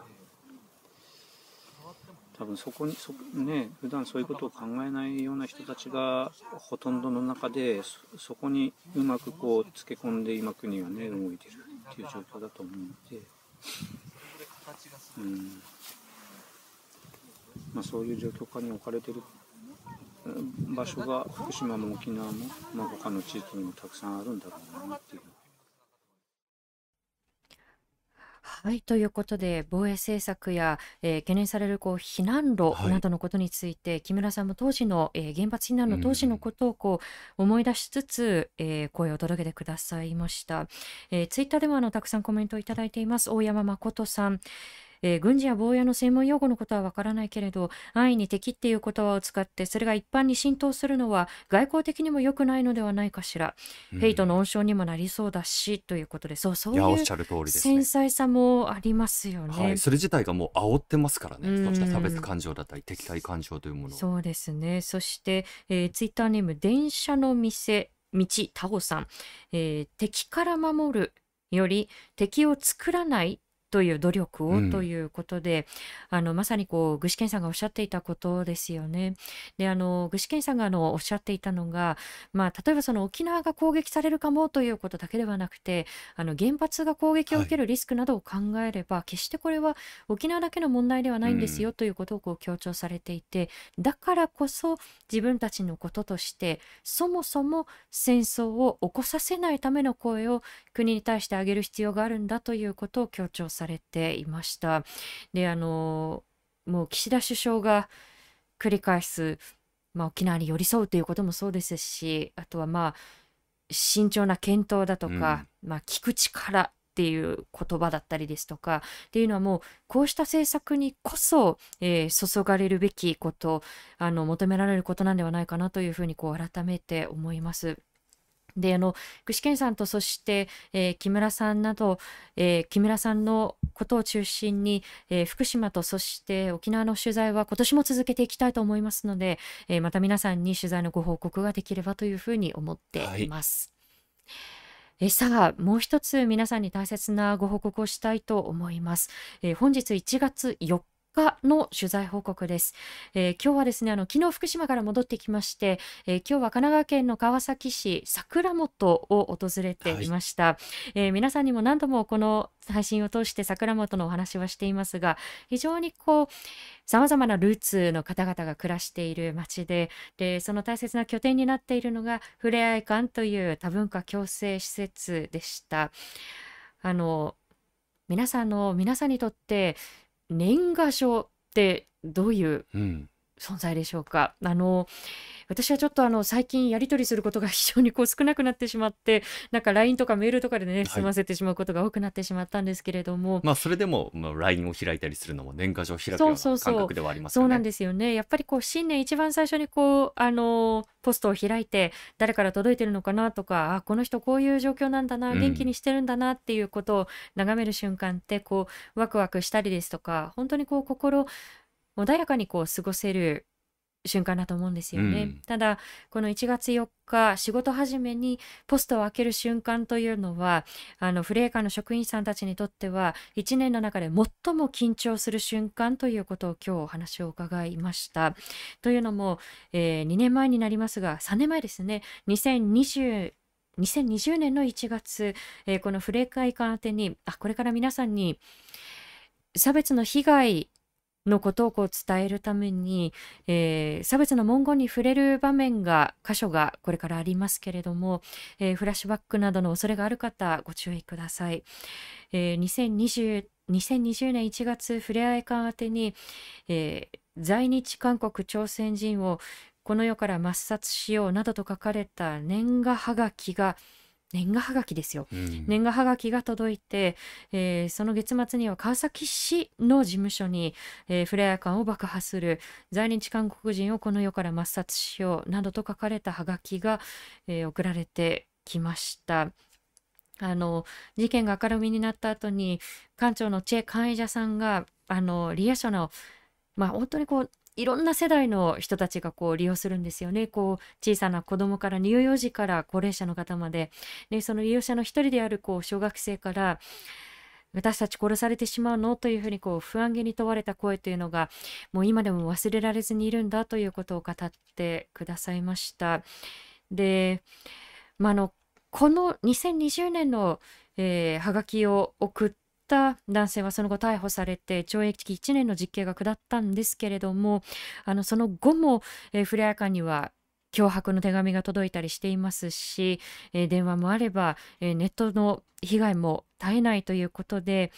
多分そこにそね普段そういうことを考えないような人たちがほとんどの中でそそこにうまくこうつけ込んで今国はね動いてるっていう状況だと思うので、うん。まあ、そういう状況下に置かれてる場所が福島も沖縄も、まあ、他の地域にもたくさんあるんだろうなっていう。はい、ということで防衛政策や、えー懸念されるこう避難路はい。などのことについて、木村さんも当時の、えー原発避難の当時のことをこう思い出しつつ、えー声を届けてくださいました、えーツイッターでもあのたくさんコメントをいただいています。大山誠さんえー軍事や防衛の専門用語のことはわからないけれど安易に敵っていう言葉を使ってそれが一般に浸透するのは外交的にも良くないのではないかしら、うんヘイトの温床にもなりそうだしということでそうそういういやおっしゃる通りです繊ね。細さもありますよね。はい、それ自体がもう煽ってますからね、うんそうした差別感情だったり敵対感情というものを。そうですね。そして、えーツイッターネーム、電車の店、道タオさん、えー敵から守るより敵を作らないという努力をうん。ということで、あのまさにこう具志堅さんがおっしゃっていたことですよね。であの具志堅さんがあのおっしゃっていたのが、まあ、例えばその沖縄が攻撃されるかもということだけではなくてあの原発が攻撃を受けるリスクなどを考えれば、決してこれは沖縄だけの問題ではないんですよということをこう強調されていて、だからこそ自分たちのこととしてそもそも戦争を起こさせないための声を国に対して上げる必要があるんだということを強調されていました。であのもう岸田首相が繰り返す、まあ、沖縄に寄り添うということもそうですしあとはまあ慎重な検討だとか、まあ、聞く力っていう言葉だったりですとかっていうのはもうこうした政策にこそ、えー注がれるべきことあの求められることなんではないかなというふうにこう改めて思います。であの具志堅さんとそして、えー木村さんなど、えー木村さんのことを中心に、えー福島とそして沖縄の取材は今年も続けていきたいと思いますので、えーまた皆さんに取材のご報告ができればというふうに思っています。えさあもう一つ皆さんに大切なご報告をしたいと思います。えー本日1月4日の取材報告です。えー今日はですねあの昨日福島から戻ってきまして、えー今日は神奈川県の川崎市桜本を訪れていました、えー皆さんにも何度もこの配信を通して桜本のお話はしていますが非常にこうさまざまなルーツの方々が暮らしている町ででその大切な拠点になっているのがふれあい館という多文化共生施設でした。あの皆さんの皆さんにとって年賀状ってどういう存在でしょうか。あの私はちょっとあの最近やり取りすることが非常にこう少なくなってしまってなんか LINE とかメールとかでね済ませてしまうことが多くなってしまったんですけれども、まあそれでも、まあ、LINE を開いたりするのも年賀状を開くような感覚ではありますよね。そうなんですよね。やっぱりこう新年一番最初にこうあのポストを開いて誰から届いてるのかなとかあこの人こういう状況なんだなうん。元気にしてるんだなっていうことを眺める瞬間ってこうワクワクしたりですとか本当にこう心穏やかにこう過ごせる瞬間だと思うんですよね、うん。ただこの1月4日仕事始めにポストを開ける瞬間というのはあのフレーカーの職員さんたちにとっては1年の中で最も緊張する瞬間ということを今日お話を伺いました。というのも、え2年前になりますが3年前ですね。2020 2020年の1月、えーこのフレーカー館宛てにあこれから皆さんに差別の被害のことをこう伝えるために、えー差別の文言に触れる場面が箇所がこれからありますけれども、えーフラッシュバックなどの恐れがある方ご注意ください。えー2020 2020年1月ふれあい館宛てに、えー在日韓国朝鮮人をこの世から抹殺しようなどと書かれた年賀はがきが年賀はがきですようん年賀はがきが届いて、えーその月末には川崎市の事務所に、えーフレア館を爆破する在日韓国人をこの世から抹殺しようなどと書かれたはがきが、えー送られてきました。あの事件が明るみになった後に館長のチェ・カンエジャさんがあのリア書のまあ本当にこういろんな世代の人たちがこう利用するんですよね。こう小さな子供から乳幼児から高齢者の方まで。でその利用者の一人であるこう小学生から私たち殺されてしまうの？というふうにこう不安げに問われた声というのがもう今でも忘れられずにいるんだということを語ってくださいました。で、まあ、あのこの2020年の、えー、はがきを送った男性はその後逮捕されて懲役1年の実刑が下ったんですけれどもあのその後も、えー、フレア館には脅迫の手紙が届いたりしていますし、えー電話もあれば、えーネットの被害も絶えないということで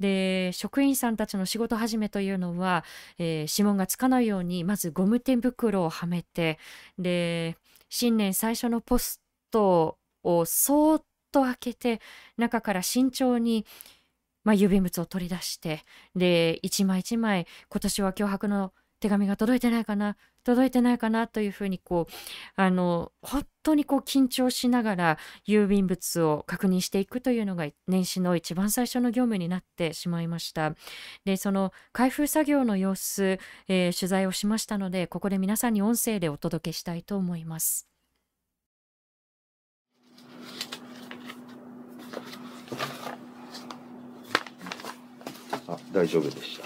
で職員さんたちの仕事始めというのは、えー指紋がつかないようにまずゴム手袋をはめてで新年最初のポストをそーっと開けて中から慎重にまあ、郵便物を取り出してで一枚一枚今年は脅迫の手紙が届いてないかな届いてないかなというふうにこうあの本当にこう緊張しながら郵便物を確認していくというのが年始の一番最初の業務になってしまいました。でその開封作業の様子、えー取材をしましたのでここで皆さんに音声でお届けしたいと思います。あ大丈夫でした。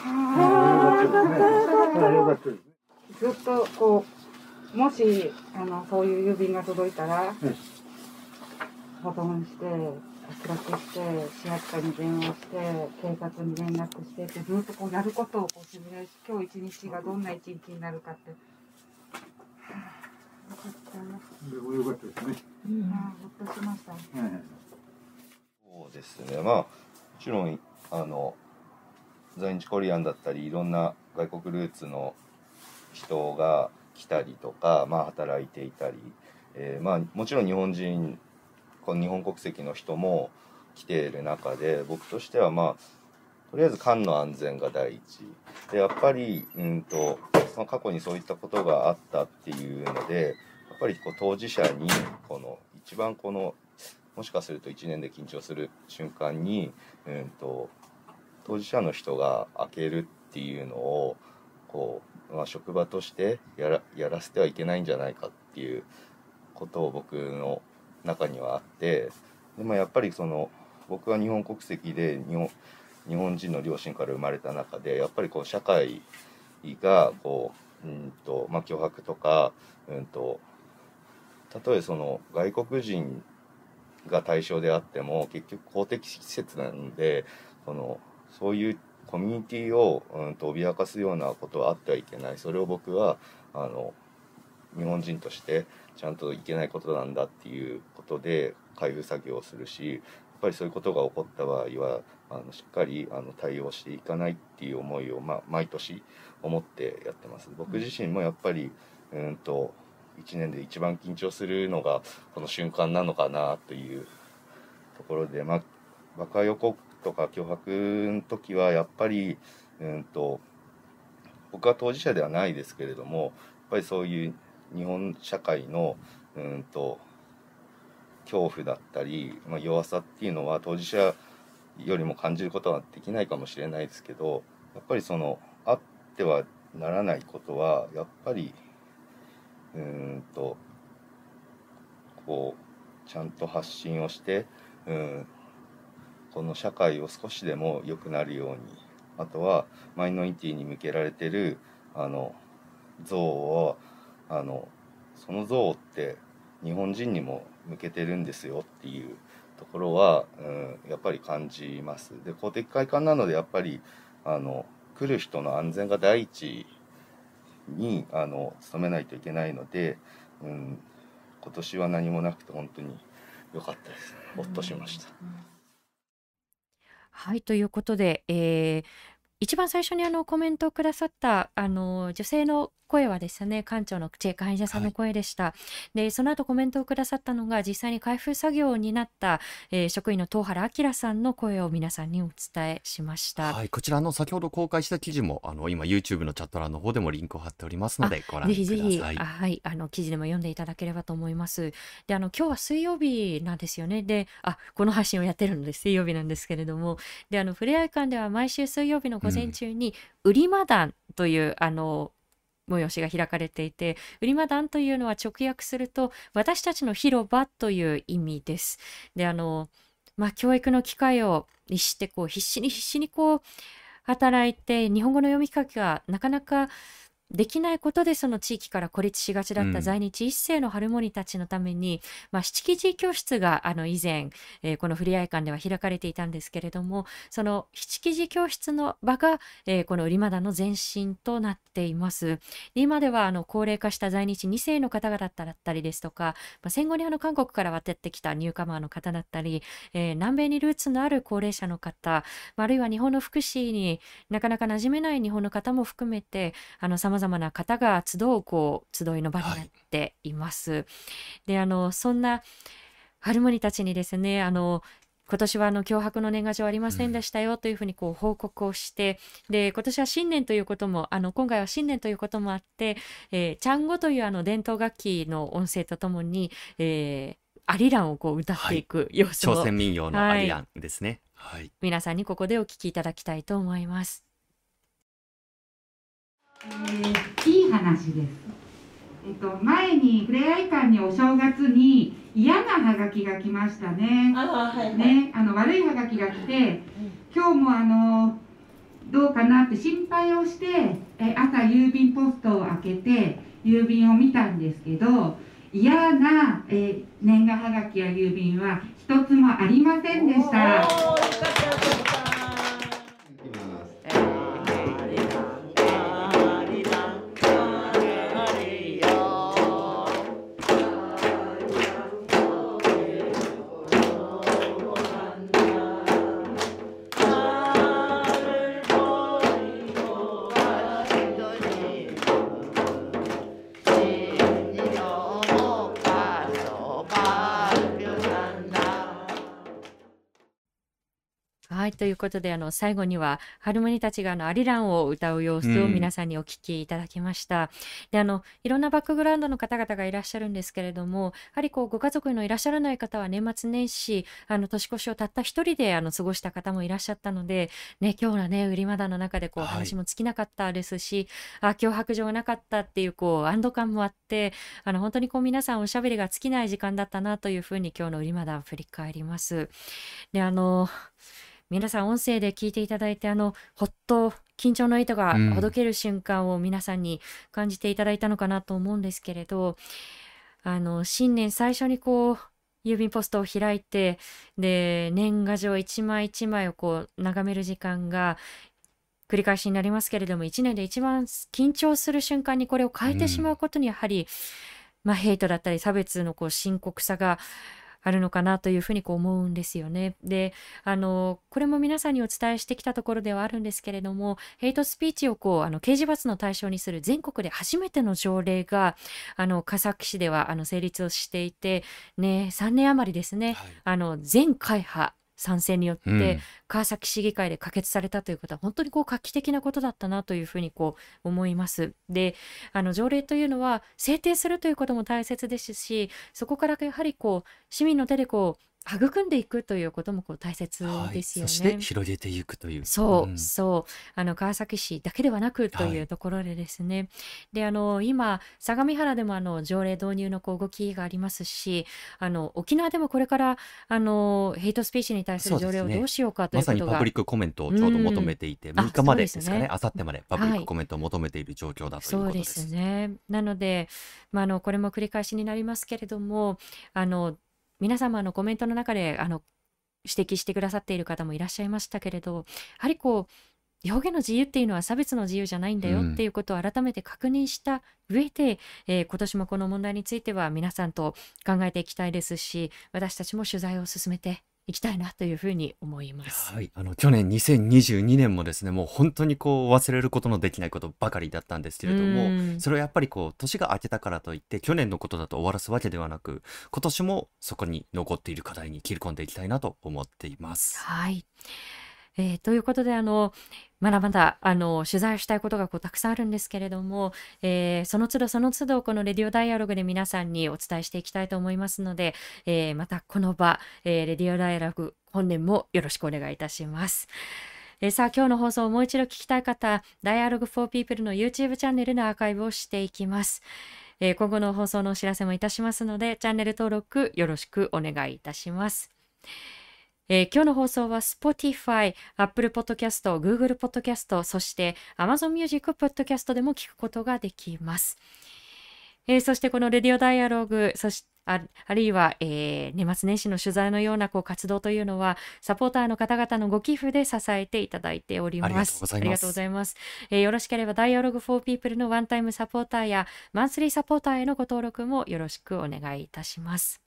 ずっとこうもしあのそういう郵便が届いたら、保存して記録して市役所に電話して警察に連絡してってずっとこうやることをこうシミュレーション今日一日がどんな一日になるかって。はあよかったよかったですね。ああほっとしました。そうですね。まあもちろんあの在日コリアンだったりいろんな外国ルーツの人が来たりとか、まあ働いていたり、えーまあもちろん日本人この日本国籍の人も来ている中で僕としてはまあとりあえず艦の安全が第一。でやっぱりうんと、まあ、過去にそういったことがあったっていうのでやっぱりこう当事者にこの一番このもしかすると1年で緊張する瞬間に、うん、と当事者の人が開けるっていうのをこう、まあ、職場としてやらやらせてはいけないんじゃないかっていうことを僕の中にはあってで、まあ、やっぱりその僕は日本国籍で日本日本人の両親から生まれた中でやっぱりこう社会がこう、うんとまあ、脅迫とか、うん、とたとえその外国人が対象であっても結局公的施設なのでそのそういうコミュニティをうんと脅かすようなことはあってはいけない。それを僕はあの日本人としてちゃんといけないことなんだっていうことで開封作業をするしやっぱりそういうことが起こった場合はあのしっかりあの対応していかないっていう思いを、ま、毎年思ってやってます。僕自身もやっぱりうんと1年で一番緊張するのがこの瞬間なのかなというところで、まあ、爆破予告とか脅迫の時はやっぱり、うん、と僕は当事者ではないですけれどもやっぱりそういう日本社会の、うん、と恐怖だったり、まあ、弱さっていうのは当事者よりも感じることはできないかもしれないですけどやっぱりそのあってはならないことはやっぱりうんとこうちゃんと発信をしてうんこの社会を少しでも良くなるようにあとはマイノリティに向けられてるあの像をあのその像って日本人にも向けてるんですよっていうところは、うん、やっぱり感じます。で公的会館なのでやっぱりあの来る人の安全が第一にあの努めないといけないので、うん、今年は何もなくて本当に良かったです。ほっとしました。はい、ということで、えー一番最初にあのコメントをくださったあの女性の声はですね館長のチェ会社さんの声でした、でその後コメントをくださったのが実際に開封作業を担った、えー職員の東原明さんの声を皆さんにお伝えしました、はい、こちらの先ほど公開した記事もあの今 YouTube のチャット欄の方でもリンクを貼っておりますのでご覧ぜください。ひぜひ、あはい、あの記事でも読んでいただければと思います。で、あの今日は水曜日なんですよね。で、あ、この配信をやってるので水曜日なんですけれども、で、あのふれあい館では毎週水曜日の午前中に売りマ団という、あの催しが開かれていて、売りマ団というのは直訳すると私たちの広場という意味です。で、あのまあ教育の機会を逸してこう必死に必死にこう働いて日本語の読み書きがなかなかできないことでその地域から孤立しがちだっうんた在日一世のハルモニたちのために、まあ、七記事教室があの以前、えーこのふれあい館では開かれていたんですけれどもその七記事教室の場が、えーこの売間の前身となっています。で今ではあの高齢化した在日2世の方々だったりですとか、まあ、戦後にあの韓国から渡ってきたニューカマーの方だったり、えー南米にルーツのある高齢者の方、まああるいは日本の福祉になかなか馴染めない日本の方も含めてあの様々な方が集うこう集いの場になっています。であのそんなハルモニたちにですねあの今年はあの脅迫の年賀状ありませんでしたよというふうにこう報告をして、で今年は新年ということもあの今回は新年ということもあって、えー、チャンゴというあの伝統楽器の音声とともに、えーアリランをこう歌っていく様子も、朝鮮民謡のアリアンですね。はい。皆さんにここでお聞きいただきたいと思います。えーいい話です。えっと前にふれあい館にお正月に嫌なハガキが来ましたね。ね、あの悪いハガキが来て、今日もあのどうかなって心配をして、え朝郵便ポストを開けて郵便を見たんですけど、嫌な、えー年賀はがきや郵便は一つもありませんでした。はい、ということで、あの、最後には、ハルモニたちがあの、アリランを歌う様子をうん皆さんにお聞きいただきました。で、あの、いろんなバックグラウンドの方々がいらっしゃるんですけれども、やはりこう、ご家族のいらっしゃらない方は年末年始、あの、年越しをたった一人で、あの、過ごした方もいらっしゃったので、ね、今日のね、売りまだの中で、こう、はい話も尽きなかったですし、あ、脅迫状がなかったっていう、こう、安堵感もあって、あの、本当にこう、皆さんおしゃべりが尽きない時間だったなというふうに、今日の売りまだを振り返ります。で、あの、皆さん音声で聞いていただいてあのほっと緊張の糸がうん。ほどける瞬間を皆さんに感じていただいたのかなと思うんですけれどあの新年最初にこう郵便ポストを開いてで年賀状一枚一枚をこう眺める時間が繰り返しになりますけれども一年で一番緊張する瞬間にこれを変えてしまうことにやはり、まあ、ヘイトだったり差別のこう深刻さがあるのかなというふうにこう思うんですよね。であのこれも皆さんにお伝えしてきたところではあるんですけれどもヘイトスピーチをこうあの刑事罰の対象にする全国で初めての条例があの笠木市ではあの成立をしていて、ね、3年余りですね、はいあの全会派賛成によって、川崎市議会で可決されたということは本当にこう画期的なことだったなというふうにこう思います。であの条例というのは制定するということも大切ですしそこからやはりこう市民の手でこう育んでいくということもこう大切はい。ですよね。そして広げていくという。そう、んそうあの川崎市だけではなくとはいいうところでですね、であの今相模原でもあの条例導入のこう動きがありますしあの沖縄でもこれからあのヘイトスピーチに対する条例をどうしようかといまうことがさにパブリックコメントをちょうど求めていて、ん6日まであですかね、あさってまでパブリックコメントを求めている状況だというそうでことです。すね。なので、まあ、あのこれも繰り返しになりますけれどもあの皆様のコメントの中であの指摘してくださっている方もいらっしゃいましたけれどやはりこう表現の自由っていうのは差別の自由じゃないんだようん。っていうことを改めて確認した上で、えー今年もこの問題については皆さんと考えていきたいですし私たちも取材を進めていきたいなというふうに思います。はい、あの去年2022年もですねもう本当にこう忘れることのできないことばかりだったんですけれどうもんそれをやっぱりこう年が明けたからといって去年のことだと終わらすわけではなく今年もそこに残っている課題に切り込んでいきたいなと思っています。はい。えーということであのまだまだあの取材をしたいことがこうたくさんあるんですけれども、えーその都度その都度このレディオダイアログで皆さんにお伝えしていきたいと思いますので、えーまたこの場、えーレディオダイアログ本年もよろしくお願いいたします。えーさあ今日の放送をもう一度聞きたい方、Dialogue for People の YouTube チャンネルのアーカイブをしていきます。えー今後の放送のお知らせもいたしますので、チャンネル登録よろしくお願いいたします。えー今日の放送は Spotify、Apple Podcast、Google Podcast、そして Amazon Music Podcast でも聞くことができます。えーそしてこのレディオダイアログ、そしてああるいは、えー年末年始の取材のようなこう活動というのは、サポーターの方々のご寄付で支えていただいております。ありがとうございます。えーよろしければ、ダイアログ for People のワンタイムサポーターや、マンスリーサポーターへのご登録もよろしくお願いいたします。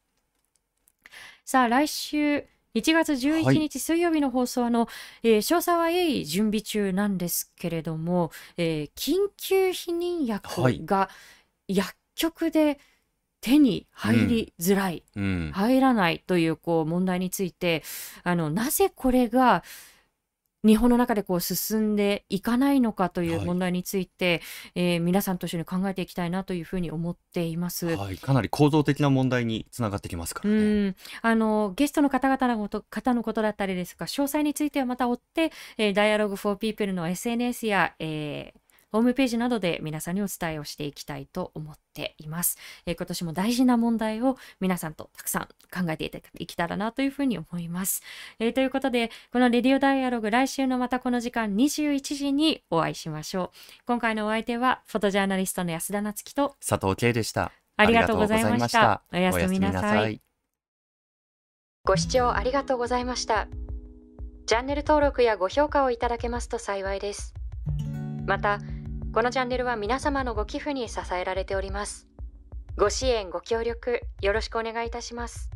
さあ、来週、1月11日水曜日の放送、あの、えー詳細は鋭意準備中なんですけれども、えー緊急避妊薬が薬局で手に入りづらい、うん。入らないというこう問題についてあのなぜこれが日本の中でこう進んでいかないのかというはい問題について、えー皆さんと一緒に考えていきたいなというふうに思っています。はい。かなり構造的な問題につながってきますからね。うん、あのゲストの方々のこと方のことだったりですとか詳細についてはまた追って、えー、Dialogue for People の SNS や、えーホームページなどで皆さんにお伝えをしていきたいと思っています。えー今年も大事な問題を皆さんとたくさん考えていけたらなというふうに思います。えーということで、このレディオダイアログ来週のまたこの時間21時にお会いしましょう。今回のお相手はフォトジャーナリストの安田なつきと佐藤圭でした。ありがとうございました。おやおすみなさい。ご視聴ありがとうございました。チャンネル登録やご評価をいただけますと幸いです。また、このチャンネルは皆様のご寄付に支えられております。ご支援、ご協力、よろしくお願いいたします。